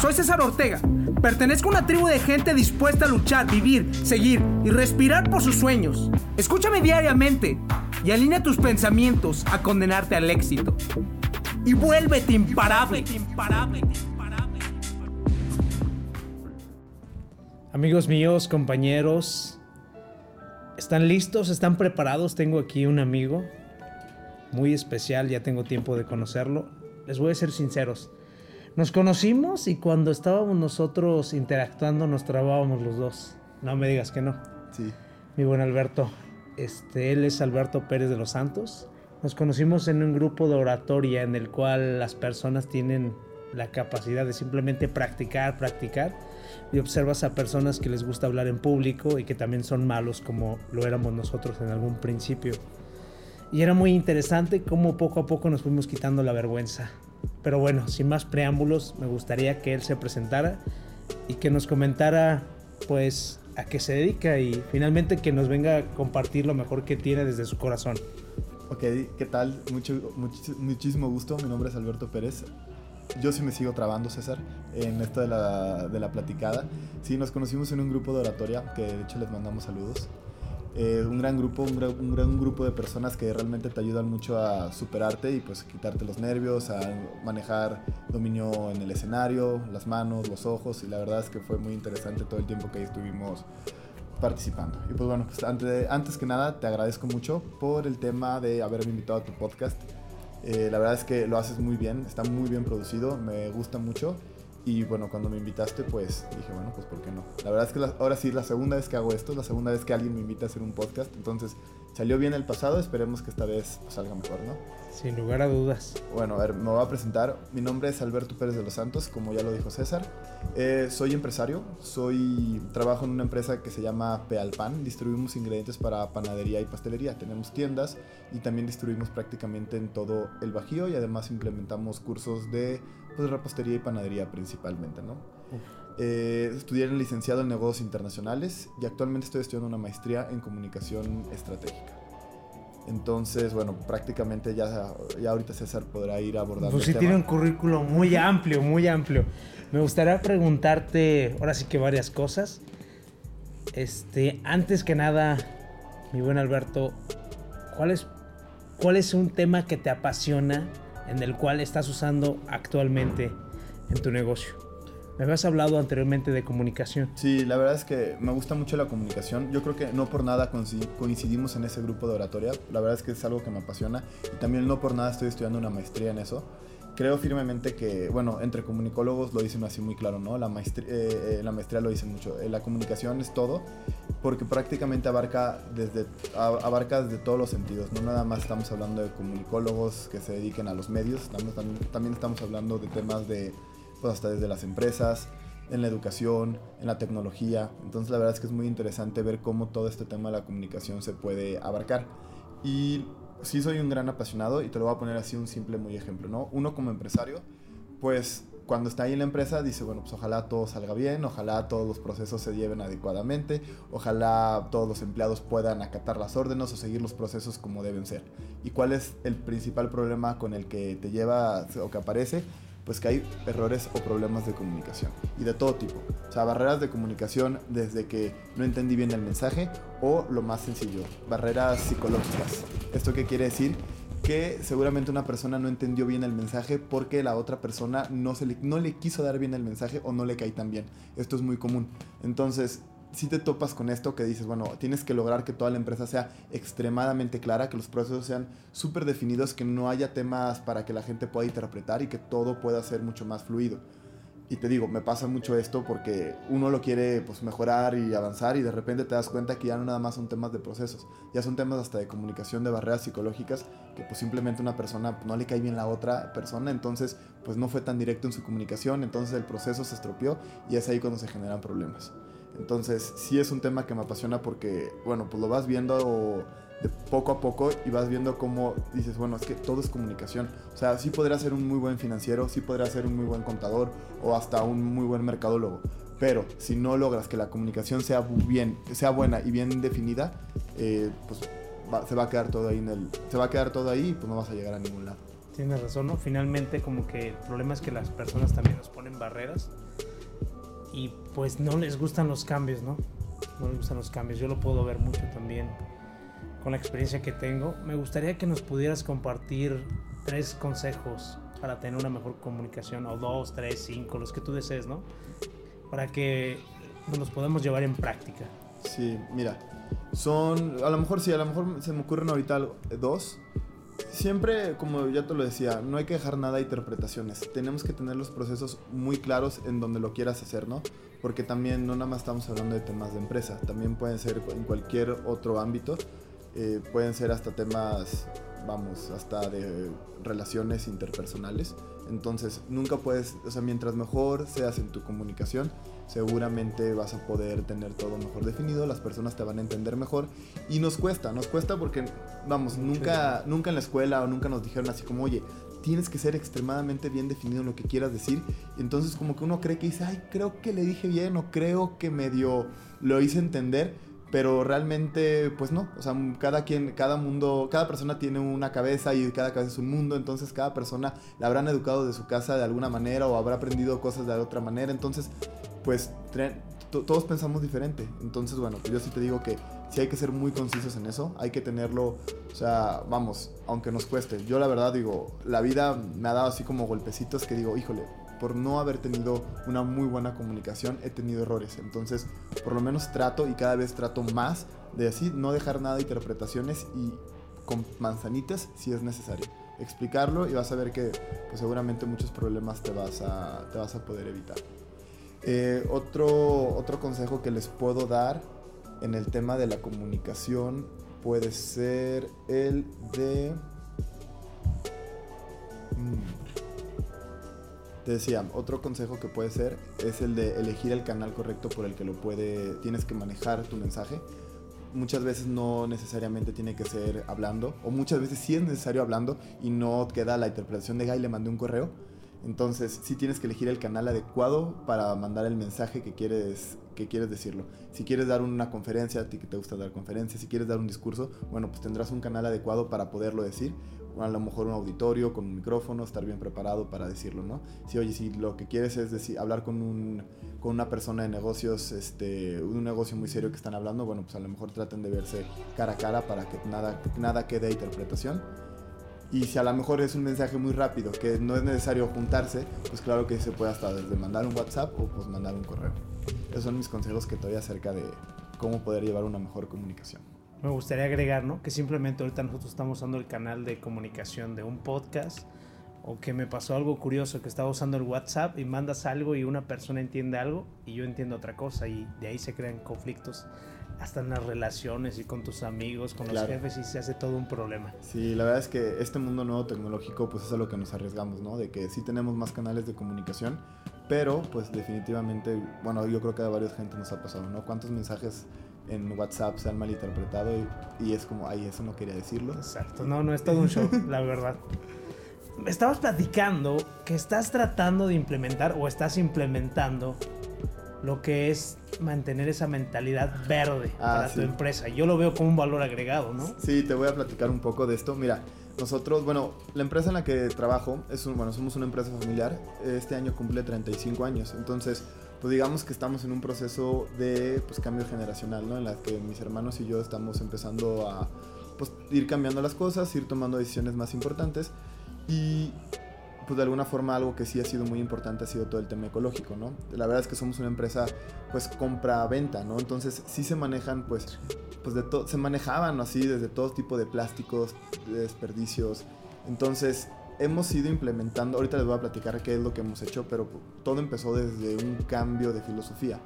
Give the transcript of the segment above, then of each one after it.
Soy César Ortega. Pertenezco a una tribu de gente dispuesta a luchar, vivir, seguir y respirar por sus sueños. Escúchame diariamente y alinea tus pensamientos a condenarte al éxito. Y vuélvete imparable. Amigos míos, compañeros, ¿están listos? ¿Están preparados? Tengo aquí un amigo muy especial, ya tengo tiempo de conocerlo. Les voy a ser sinceros. Nos conocimos y cuando estábamos nosotros interactuando nos trabábamos los dos. No me digas que no. Sí. Mi buen Alberto. Este, él es Alberto Pérez de los Santos. Nos conocimos en un grupo de oratoria en el cual las personas tienen la capacidad de simplemente practicar, practicar. Y observas a personas que les gusta hablar en público y que también son malos como lo éramos nosotros en algún principio. Y era muy interesante cómo poco a poco nos fuimos quitando la vergüenza. Pero bueno, sin más preámbulos, me gustaría que él se presentara y que nos comentara, pues, a qué se dedica y finalmente que nos venga a compartir lo mejor que tiene desde su corazón. Ok, ¿qué tal? Mucho, muchísimo gusto. Mi nombre es Alberto Pérez. Yo sí me sigo trabando, César, en esto de la, de la platicada. Sí, nos conocimos en un grupo de oratoria, que de hecho les mandamos saludos. Eh, un gran grupo, un gran, un gran, grupo de personas que realmente te ayudan mucho a superarte y pues quitarte los nervios, a manejar dominio en el escenario, las manos, los ojos y la verdad es que fue muy interesante todo el tiempo que estuvimos participando. Y pues bueno, pues antes, antes que nada te agradezco mucho por el tema de haberme invitado a tu podcast. Eh, la verdad es que lo haces muy bien, está muy bien producido, me gusta mucho y bueno, cuando me invitaste, pues dije, bueno, pues ¿por qué no? La verdad es que ahora sí, la segunda vez que hago esto, la segunda vez que alguien me invita a hacer un podcast. Entonces, salió bien el pasado, esperemos que esta vez salga mejor, ¿no? Sin lugar a dudas. Bueno, a ver, me voy a presentar. Mi nombre es Alberto Pérez de los Santos, como ya lo dijo César. Eh, soy empresario, soy trabajo en una empresa que se llama Pealpan. Distribuimos ingredientes para panadería y pastelería. Tenemos tiendas y también distribuimos prácticamente en todo el Bajío y además implementamos cursos de pues repostería y panadería principalmente, ¿no? Eh, estudié en licenciado en negocios internacionales y actualmente estoy estudiando una maestría en comunicación estratégica. Entonces, bueno, prácticamente ya, ya ahorita César podrá ir abordando. Pues sí tiene un currículo muy amplio, muy amplio. Me gustaría preguntarte, ahora sí que varias cosas. Este, antes que nada, mi buen Alberto, ¿cuál es, cuál es un tema que te apasiona en el cual estás usando actualmente en tu negocio. Me habías hablado anteriormente de comunicación. Sí, la verdad es que me gusta mucho la comunicación. Yo creo que no por nada coincidimos en ese grupo de oratoria. La verdad es que es algo que me apasiona y también no por nada estoy estudiando una maestría en eso creo firmemente que, bueno, entre comunicólogos lo dicen así muy claro, ¿no? La maestría, eh, eh, la maestría lo dicen mucho. Eh, la comunicación es todo porque prácticamente abarca desde, abarca desde todos los sentidos. No nada más estamos hablando de comunicólogos que se dediquen a los medios, también, también estamos hablando de temas de, pues hasta desde las empresas, en la educación, en la tecnología. Entonces la verdad es que es muy interesante ver cómo todo este tema de la comunicación se puede abarcar. Y sí soy un gran apasionado y te lo voy a poner así un simple muy ejemplo, ¿no? Uno como empresario, pues cuando está ahí en la empresa dice, bueno, pues ojalá todo salga bien, ojalá todos los procesos se lleven adecuadamente, ojalá todos los empleados puedan acatar las órdenes o seguir los procesos como deben ser. ¿Y cuál es el principal problema con el que te lleva o que aparece? Pues que hay errores o problemas de comunicación y de todo tipo. O sea, barreras de comunicación desde que no entendí bien el mensaje o lo más sencillo, barreras psicológicas. ¿Esto qué quiere decir? Que seguramente una persona no entendió bien el mensaje porque la otra persona no, se le, no le quiso dar bien el mensaje o no le cae tan bien. Esto es muy común. Entonces, si te topas con esto que dices, bueno, tienes que lograr que toda la empresa sea extremadamente clara, que los procesos sean súper definidos, que no haya temas para que la gente pueda interpretar y que todo pueda ser mucho más fluido. Y te digo, me pasa mucho esto porque uno lo quiere pues, mejorar y avanzar y de repente te das cuenta que ya no nada más son temas de procesos, ya son temas hasta de comunicación, de barreras psicológicas, que pues simplemente una persona no le cae bien la otra persona, entonces pues no fue tan directo en su comunicación, entonces el proceso se estropeó y es ahí cuando se generan problemas. Entonces, sí es un tema que me apasiona porque, bueno, pues lo vas viendo de poco a poco y vas viendo cómo dices, bueno, es que todo es comunicación. O sea, sí podría ser un muy buen financiero, sí podría ser un muy buen contador o hasta un muy buen mercadólogo. Pero si no logras que la comunicación sea bien, sea buena y bien definida, eh, pues se va a quedar todo ahí en el, se va a quedar todo ahí y pues no vas a llegar a ningún lado. Tienes razón, ¿no? Finalmente como que el problema es que las personas también nos ponen barreras y pues no les gustan los cambios, ¿no? No les gustan los cambios. Yo lo puedo ver mucho también con la experiencia que tengo. Me gustaría que nos pudieras compartir tres consejos para tener una mejor comunicación, o dos, tres, cinco, los que tú desees, ¿no? Para que nos podamos llevar en práctica. Sí, mira, son, a lo mejor sí, a lo mejor se me ocurren ahorita dos. Siempre, como ya te lo decía, no hay que dejar nada a interpretaciones. Tenemos que tener los procesos muy claros en donde lo quieras hacer, ¿no? Porque también no nada más estamos hablando de temas de empresa, también pueden ser en cualquier otro ámbito. Eh, pueden ser hasta temas, vamos, hasta de relaciones interpersonales. Entonces, nunca puedes, o sea, mientras mejor seas en tu comunicación, seguramente vas a poder tener todo mejor definido, las personas te van a entender mejor y nos cuesta, nos cuesta porque, vamos, nunca, nunca en la escuela o nunca nos dijeron así como, oye, tienes que ser extremadamente bien definido en lo que quieras decir. Entonces como que uno cree que dice, ay, creo que le dije bien o creo que medio lo hice entender pero realmente pues no, o sea, cada quien, cada mundo, cada persona tiene una cabeza y cada cabeza es un mundo, entonces cada persona la habrán educado de su casa de alguna manera o habrá aprendido cosas de otra manera, entonces pues todos pensamos diferente, entonces bueno, pues yo sí te digo que sí hay que ser muy concisos en eso, hay que tenerlo, o sea, vamos, aunque nos cueste, yo la verdad digo, la vida me ha dado así como golpecitos que digo, híjole, por no haber tenido una muy buena comunicación, he tenido errores. Entonces, por lo menos trato y cada vez trato más de así, no dejar nada de interpretaciones y con manzanitas si es necesario. Explicarlo y vas a ver que pues, seguramente muchos problemas te vas a, te vas a poder evitar. Eh, otro, otro consejo que les puedo dar en el tema de la comunicación puede ser el de... Mm, te decía, otro consejo que puede ser es el de elegir el canal correcto por el que lo puede, tienes que manejar tu mensaje. Muchas veces no necesariamente tiene que ser hablando, o muchas veces sí es necesario hablando y no queda la interpretación de, ay, le mandé un correo. Entonces, sí tienes que elegir el canal adecuado para mandar el mensaje que quieres, que quieres decirlo. Si quieres dar una conferencia, a ti que te gusta dar conferencias, si quieres dar un discurso, bueno, pues tendrás un canal adecuado para poderlo decir a lo mejor un auditorio con un micrófono, estar bien preparado para decirlo, ¿no? Si, oye, si lo que quieres es decir, hablar con, un, con una persona de negocios, este, un negocio muy serio que están hablando, bueno, pues a lo mejor traten de verse cara a cara para que nada, nada quede a interpretación. Y si a lo mejor es un mensaje muy rápido, que no es necesario juntarse, pues claro que se puede hasta desde mandar un WhatsApp o pues mandar un correo. Esos son mis consejos que te doy acerca de cómo poder llevar una mejor comunicación me gustaría agregar, ¿no? Que simplemente ahorita nosotros estamos usando el canal de comunicación de un podcast o que me pasó algo curioso, que estaba usando el WhatsApp y mandas algo y una persona entiende algo y yo entiendo otra cosa y de ahí se crean conflictos hasta en las relaciones y con tus amigos, con los jefes y se hace todo un problema. Sí, la verdad es que este mundo nuevo tecnológico pues es a lo que nos arriesgamos, ¿no? De que sí tenemos más canales de comunicación, pero pues definitivamente, bueno, yo creo que a varias gente nos ha pasado, ¿no? ¿Cuántos mensajes en WhatsApp se han malinterpretado y, y, es como, ay, eso no quería decirlo. Exacto, no, no es todo un show, la verdad. Estabas platicando que estás tratando de implementar o estás implementando lo que es mantener esa mentalidad verde ah, para tu empresa. Yo lo veo como un valor agregado, ¿no? Sí, te voy a platicar un poco de esto. Mira, nosotros, bueno, la empresa en la que trabajo es un, bueno, somos una empresa familiar. Este año cumple 35 años, entonces pues digamos que estamos en un proceso de pues, cambio generacional, ¿no? En la que mis hermanos y yo estamos empezando a pues, ir cambiando las cosas, ir tomando decisiones más importantes y pues de alguna forma algo que sí ha sido muy importante ha sido todo el tema ecológico, ¿no? La verdad es que somos una empresa pues compra-venta, ¿no? Entonces sí se manejan pues, pues de se manejaban así desde todo tipo de plásticos, de desperdicios. Entonces hemos ido implementando, ahorita les voy a platicar qué es lo que hemos hecho, pero todo empezó desde un cambio de filosofía.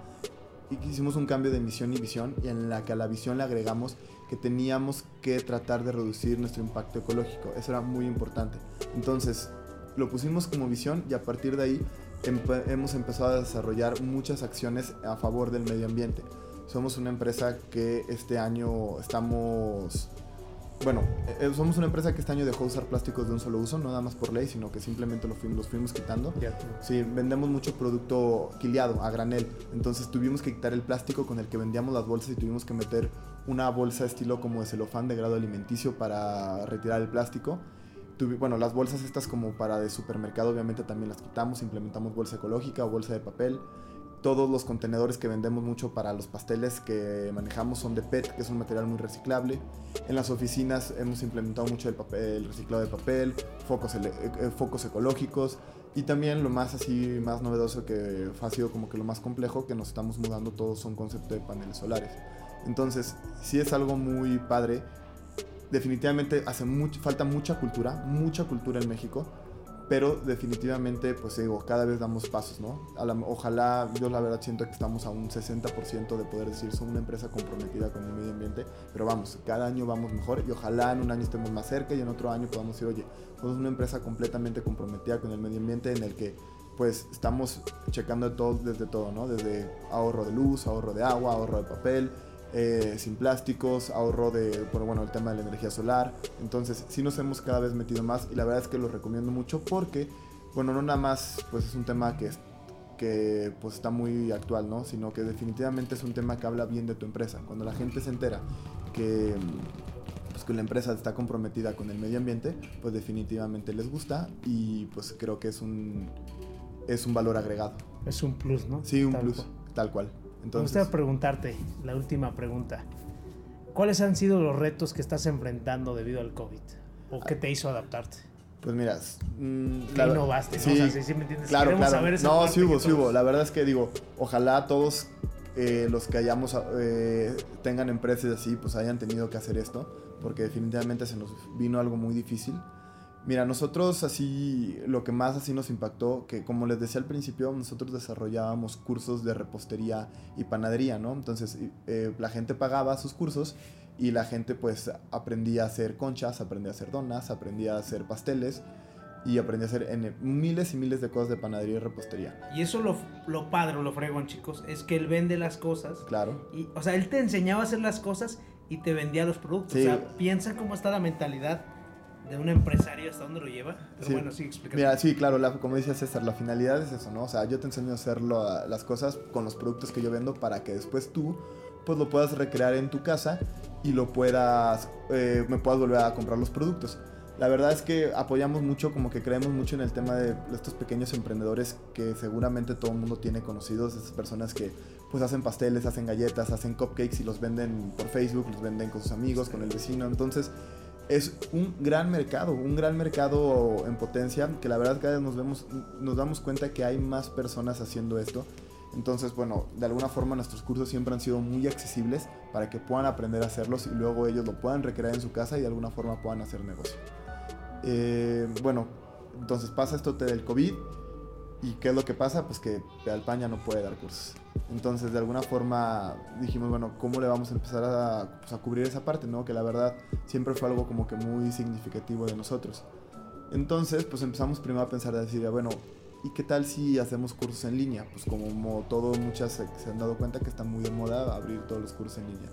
Hicimos un cambio de misión y visión y en la que a la visión le agregamos que teníamos que tratar de reducir nuestro impacto ecológico. Eso era muy importante. Entonces, lo pusimos como visión y a partir de ahí hemos empezado a desarrollar muchas acciones a favor del medio ambiente. Somos una empresa que este año estamos bueno, eh, eh, somos una empresa que este año dejó de usar plásticos de un solo uso, no nada más por ley, sino que simplemente los fuimos, los fuimos quitando. sí, vendemos mucho producto quiliado, a granel. Entonces tuvimos que quitar el plástico con el que vendíamos las bolsas y tuvimos que meter una bolsa estilo como de celofán de grado alimenticio para retirar el plástico. bueno, las bolsas estas como para de supermercado obviamente también las quitamos, implementamos bolsa ecológica o bolsa de papel. Todos los contenedores que vendemos mucho para los pasteles que manejamos son de PET, que es un material muy reciclable. En las oficinas hemos implementado mucho el, papel, el reciclado de papel, focos, eh, eh, focos ecológicos y también lo más así, más novedoso que ha sido como que lo más complejo, que nos estamos mudando todos son concepto de paneles solares. Entonces, sí es algo muy padre definitivamente hace falta mucha cultura, mucha cultura en México, pero definitivamente, pues digo, cada vez damos pasos, ¿no? ojalá, yo la verdad siento que estamos a un 60% de poder decir, somos una empresa comprometida con el medio ambiente, pero vamos, cada año vamos mejor y ojalá en un año estemos más cerca y en otro año podamos decir, oye, somos una empresa completamente comprometida con el medio ambiente en el que pues estamos checando todo desde todo, ¿no? Desde ahorro de luz, ahorro de agua, ahorro de papel, eh, sin plásticos, ahorro de, bueno, el tema de la energía solar. Entonces, sí nos hemos cada vez metido más y la verdad es que lo recomiendo mucho porque, bueno, no nada más, pues es un tema que, que pues está muy actual, ¿no? Sino que definitivamente es un tema que habla bien de tu empresa. Cuando la gente se entera que, pues, que la empresa está comprometida con el medio ambiente, pues definitivamente les gusta y pues creo que es un, es un valor agregado. Es un plus, ¿no? Sí, un plus, tal cual. Me gustaría preguntarte, la última pregunta. ¿Cuáles han sido los retos que estás enfrentando debido al COVID? ¿O qué te hizo adaptarte? Pues mira, mmm, ¿Qué innovaste? Sí, ¿no? O sea, sí, me entiendes. Claro, claro. no, sí hubo, sí hubo. La verdad es que digo, ojalá todos eh, los que hayamos eh, tengan empresas así, pues hayan tenido que hacer esto, porque definitivamente se nos vino algo muy difícil. Mira, nosotros así, lo que más así nos impactó, que como les decía al principio, nosotros desarrollábamos cursos de repostería y panadería, ¿no? Entonces eh, la gente pagaba sus cursos y la gente pues aprendía a hacer conchas, aprendía a hacer donas, aprendía a hacer pasteles y aprendía a hacer en miles y miles de cosas de panadería y repostería. Y eso lo, lo padre, lo fregón, chicos, es que él vende las cosas. Claro. Y, o sea, él te enseñaba a hacer las cosas y te vendía los productos. O sea, piensa cómo está la mentalidad de un empresario hasta dónde lo lleva. Pero bueno, sí, explícame. Mira, sí, claro, como dice César, la finalidad es eso, ¿no? O sea, yo te enseño a hacer las cosas con los productos que yo vendo para que después tú pues lo puedas recrear en tu casa y lo puedas, eh, me puedas volver a comprar los productos. La verdad es que apoyamos mucho, como que creemos mucho en el tema de estos pequeños emprendedores que seguramente todo el mundo tiene conocidos, esas personas que pues hacen pasteles, hacen galletas, hacen cupcakes y los venden por Facebook, los venden con sus amigos, con el vecino. Entonces, es un gran mercado, un gran mercado en potencia, que la verdad cada vez nos, vemos, nos damos cuenta que hay más personas haciendo esto. Entonces, bueno, de alguna forma nuestros cursos siempre han sido muy accesibles para que puedan aprender a hacerlos y luego ellos lo puedan recrear en su casa y de alguna forma puedan hacer negocio. Eh, bueno, entonces pasa esto del COVID y ¿qué es lo que pasa? Pues que Pedalpan ya no puede dar cursos. Entonces, de alguna forma dijimos, bueno, ¿cómo le vamos a empezar a, pues, a, cubrir esa parte, no? Que la verdad siempre fue algo como que muy significativo de nosotros. Entonces, pues empezamos primero a pensar, a decir, bueno, ¿y qué tal si hacemos cursos en línea? Pues como todo, muchas se, han dado cuenta que está muy de moda abrir todos los cursos en línea.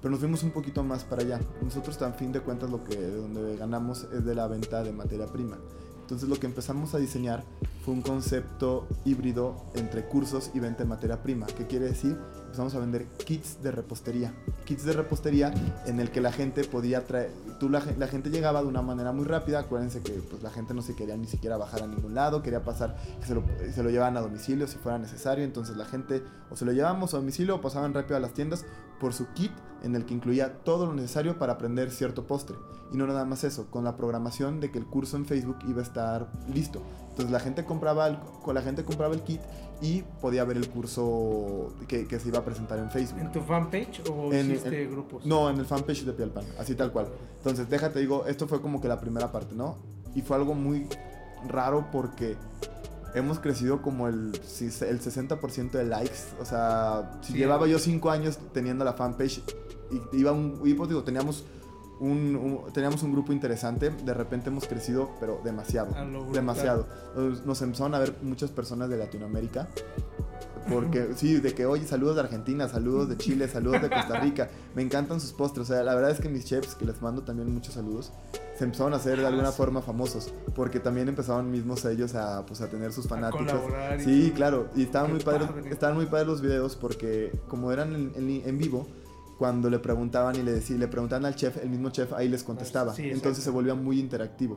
Pero nos fuimos un poquito más para allá. Nosotros, a fin de cuentas, lo que de donde ganamos es de la venta de materia prima. Entonces lo que empezamos a diseñar fue un concepto híbrido entre cursos y venta de materia prima. ¿Qué quiere decir? Empezamos a vender kits de repostería. Kits de repostería en el que la gente podía traer, tú la, gente llegaba de una manera muy rápida, acuérdense que pues, la gente no se quería ni siquiera bajar a ningún lado, quería pasar, que se lo, se lo llevaban a domicilio si fuera necesario, entonces la gente o se lo llevábamos a domicilio o pasaban rápido a las tiendas por su kit en el que incluía todo lo necesario para aprender cierto postre. Y no nada más eso, con la programación de que el curso en Facebook iba a estar listo. Entonces la gente compraba el, la gente compraba el kit y podía ver el curso que, se iba a presentar en Facebook. ¿En tu fanpage o en, hiciste grupos? No, en el fanpage de Pialpan, así tal cual. Entonces, déjate digo, esto fue como que la primera parte, ¿no? Y fue algo muy raro porque hemos crecido como el, el 60% de likes. O sea, si llevaba yo 5 años teniendo la fanpage y iba un, y pues digo, teníamos un, teníamos un grupo interesante, de repente hemos crecido, pero demasiado, demasiado. Nos, empezaron a ver muchas personas de Latinoamérica. Porque sí, de que, oye, saludos de Argentina, saludos de Chile, saludos de Costa Rica. Me encantan sus postres. O sea, la verdad es que mis chefs, que les mando también muchos saludos, se empezaron a hacer de alguna forma famosos. Porque también empezaron mismos ellos a, pues, a tener sus fanáticos. sí, claro. Y estaban muy, padres, estaban muy padres los videos porque como eran en, en vivo, cuando le preguntaban y le, decían, le preguntaban al chef, el mismo chef ahí les contestaba. Entonces se volvía muy interactivo.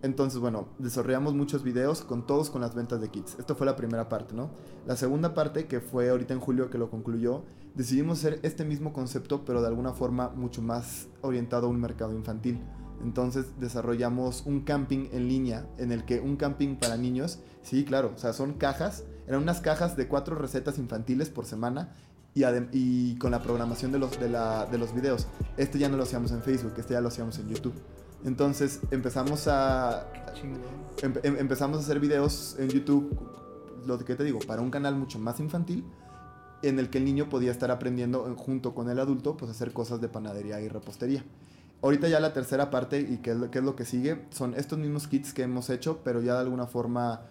Entonces, bueno, desarrollamos muchos videos con todos con las ventas de kits. Esto fue la primera parte, ¿no? La segunda parte, que fue ahorita en julio que lo concluyó, decidimos hacer este mismo concepto, pero de alguna forma mucho más orientado a un mercado infantil. Entonces desarrollamos un camping en línea, en el que un camping para niños, sí, claro, o sea, son cajas, eran unas cajas de cuatro recetas infantiles por semana y, y con la programación de los, de, la, de los videos. Este ya no lo hacíamos en Facebook, este ya lo hacíamos en YouTube. Entonces empezamos a... Em, em, empezamos a hacer videos en YouTube, lo que te digo, para un canal mucho más infantil, en el que el niño podía estar aprendiendo junto con el adulto, pues hacer cosas de panadería y repostería. Ahorita ya la tercera parte y qué es, lo, es lo que sigue, son estos mismos kits que hemos hecho, pero ya de alguna forma,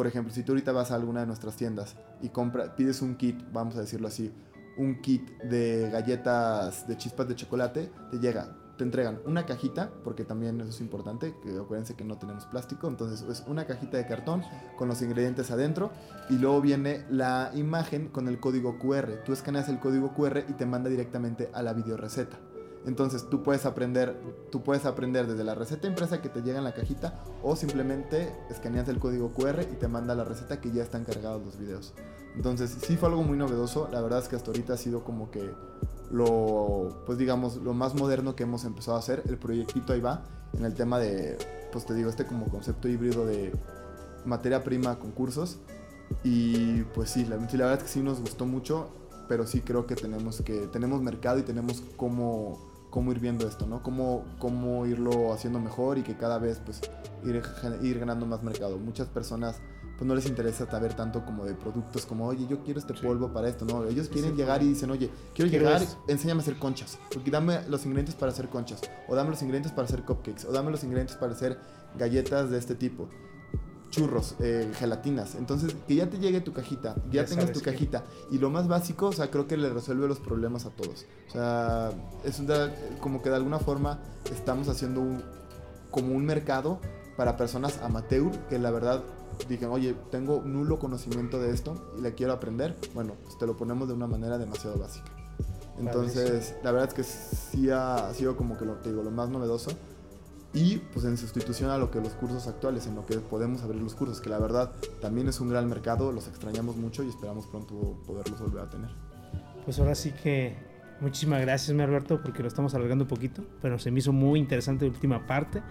por ejemplo, si tú ahorita vas a alguna de nuestras tiendas y compra, pides un kit, vamos a decirlo así, un kit de galletas de chispas de chocolate, te llega, te entregan una cajita, porque también eso es importante, que acuérdense que no tenemos plástico, entonces es una cajita de cartón con los ingredientes adentro y luego viene la imagen con el código QR. Tú escaneas el código QR y te manda directamente a la video receta. Entonces tú puedes aprender, tú puedes aprender desde la receta impresa que te llega en la cajita o simplemente escaneas el código QR y te manda la receta que ya están cargados los videos. Entonces sí fue algo muy novedoso, la verdad es que hasta ahorita ha sido como que lo, pues digamos, lo más moderno que hemos empezado a hacer. El proyectito ahí va en el tema de, pues te digo, este como concepto híbrido de materia prima con cursos. Y pues sí, la, la verdad es que sí nos gustó mucho, pero sí creo que tenemos que, tenemos mercado y tenemos cómo cómo ir viendo esto, ¿no? Cómo, cómo irlo haciendo mejor y que cada vez pues ir, ir ganando más mercado. Muchas personas pues no les interesa saber tanto como de productos como, oye, yo quiero este polvo para esto, ¿no? Ellos quieren llegar y dicen, oye, quiero llegar, enséñame a hacer conchas, porque dame los ingredientes para hacer conchas, o dame los ingredientes para hacer cupcakes, o dame los ingredientes para hacer galletas de este tipo churros, eh, gelatinas. Entonces, que ya te llegue tu cajita, ya, tengas tu cajita. Y lo más básico, o sea, creo que le resuelve los problemas a todos. O sea, es como que de alguna forma estamos haciendo un, como un mercado para personas amateur que la verdad digan, oye, tengo nulo conocimiento de esto y le quiero aprender. Bueno, pues te lo ponemos de una manera demasiado básica. Entonces, la verdad es que sí ha, sido como que lo, te digo, lo más novedoso y pues en sustitución a lo que los cursos actuales, en lo que podemos abrir los cursos, que la verdad también es un gran mercado, los extrañamos mucho y esperamos pronto poderlos volver a tener. Pues ahora sí que muchísimas gracias, mi Alberto, porque lo estamos alargando un poquito, pero se me hizo muy interesante la última parte.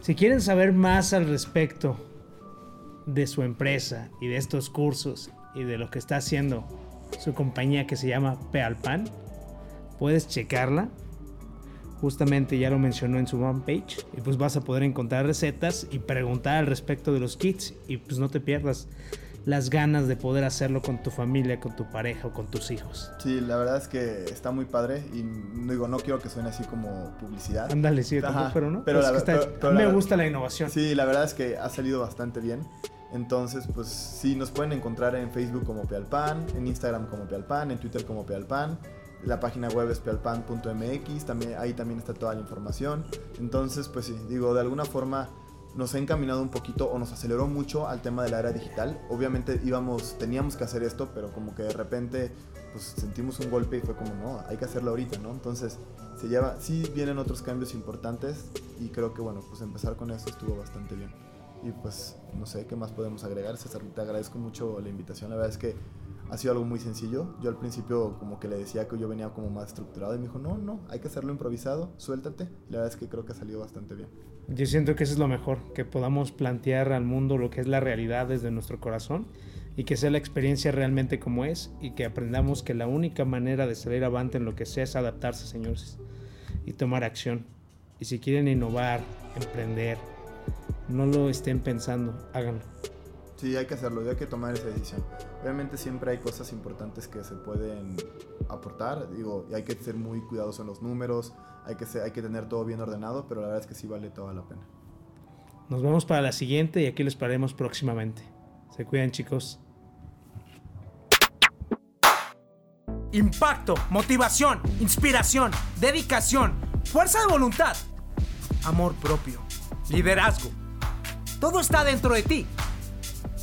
Si quieren saber más al respecto de su empresa y de estos cursos y de lo que está haciendo su compañía que se llama Pealpan, puedes checarla justamente ya lo mencionó en su page y pues vas a poder encontrar recetas y preguntar al respecto de los kits y pues no te pierdas las ganas de poder hacerlo con tu familia, con tu pareja o con tus hijos. Sí, la verdad es que está muy padre y digo, no quiero que suene así como publicidad. Ándale, sí, pero no. Pero, me gusta la innovación. Sí, la verdad es que ha salido bastante bien. Entonces, pues sí, nos pueden encontrar en Facebook como Pealpan, en Instagram como Pealpan, en Twitter como Pealpan. La página web es pealpan.mx, también, ahí también está toda la información. Entonces, pues sí, digo, de alguna forma nos ha encaminado un poquito o nos aceleró mucho al tema de la era digital. Obviamente íbamos, teníamos que hacer esto, pero como que de repente pues sentimos un golpe y fue como, no, hay que hacerlo ahorita, ¿no? Entonces, se lleva, sí vienen otros cambios importantes y creo que bueno, pues empezar con eso estuvo bastante bien. Y pues, no sé, ¿qué más podemos agregar? César, te agradezco mucho la invitación, la verdad es que ha sido algo muy sencillo. Yo al principio como que le decía que yo venía como más estructurado y me dijo, no, no, hay que hacerlo improvisado, suéltate. la verdad es que creo que ha salido bastante bien. Yo siento que eso es lo mejor, que podamos plantear al mundo lo que es la realidad desde nuestro corazón y que sea la experiencia realmente como es y que aprendamos que la única manera de salir avante en lo que sea es adaptarse, señores, y tomar acción. Y si quieren innovar, emprender, no lo estén pensando, háganlo. Sí, hay que hacerlo, hay que tomar esa decisión. Obviamente siempre hay cosas importantes que se pueden aportar, digo, y hay que ser muy cuidadosos en los números, hay que, hay que tener todo bien ordenado, pero la verdad es que sí vale toda la pena. Nos vemos para la siguiente y aquí les pararemos próximamente. Se cuidan chicos. Impacto, motivación, inspiración, dedicación, fuerza de voluntad, amor propio, liderazgo. Todo está dentro de ti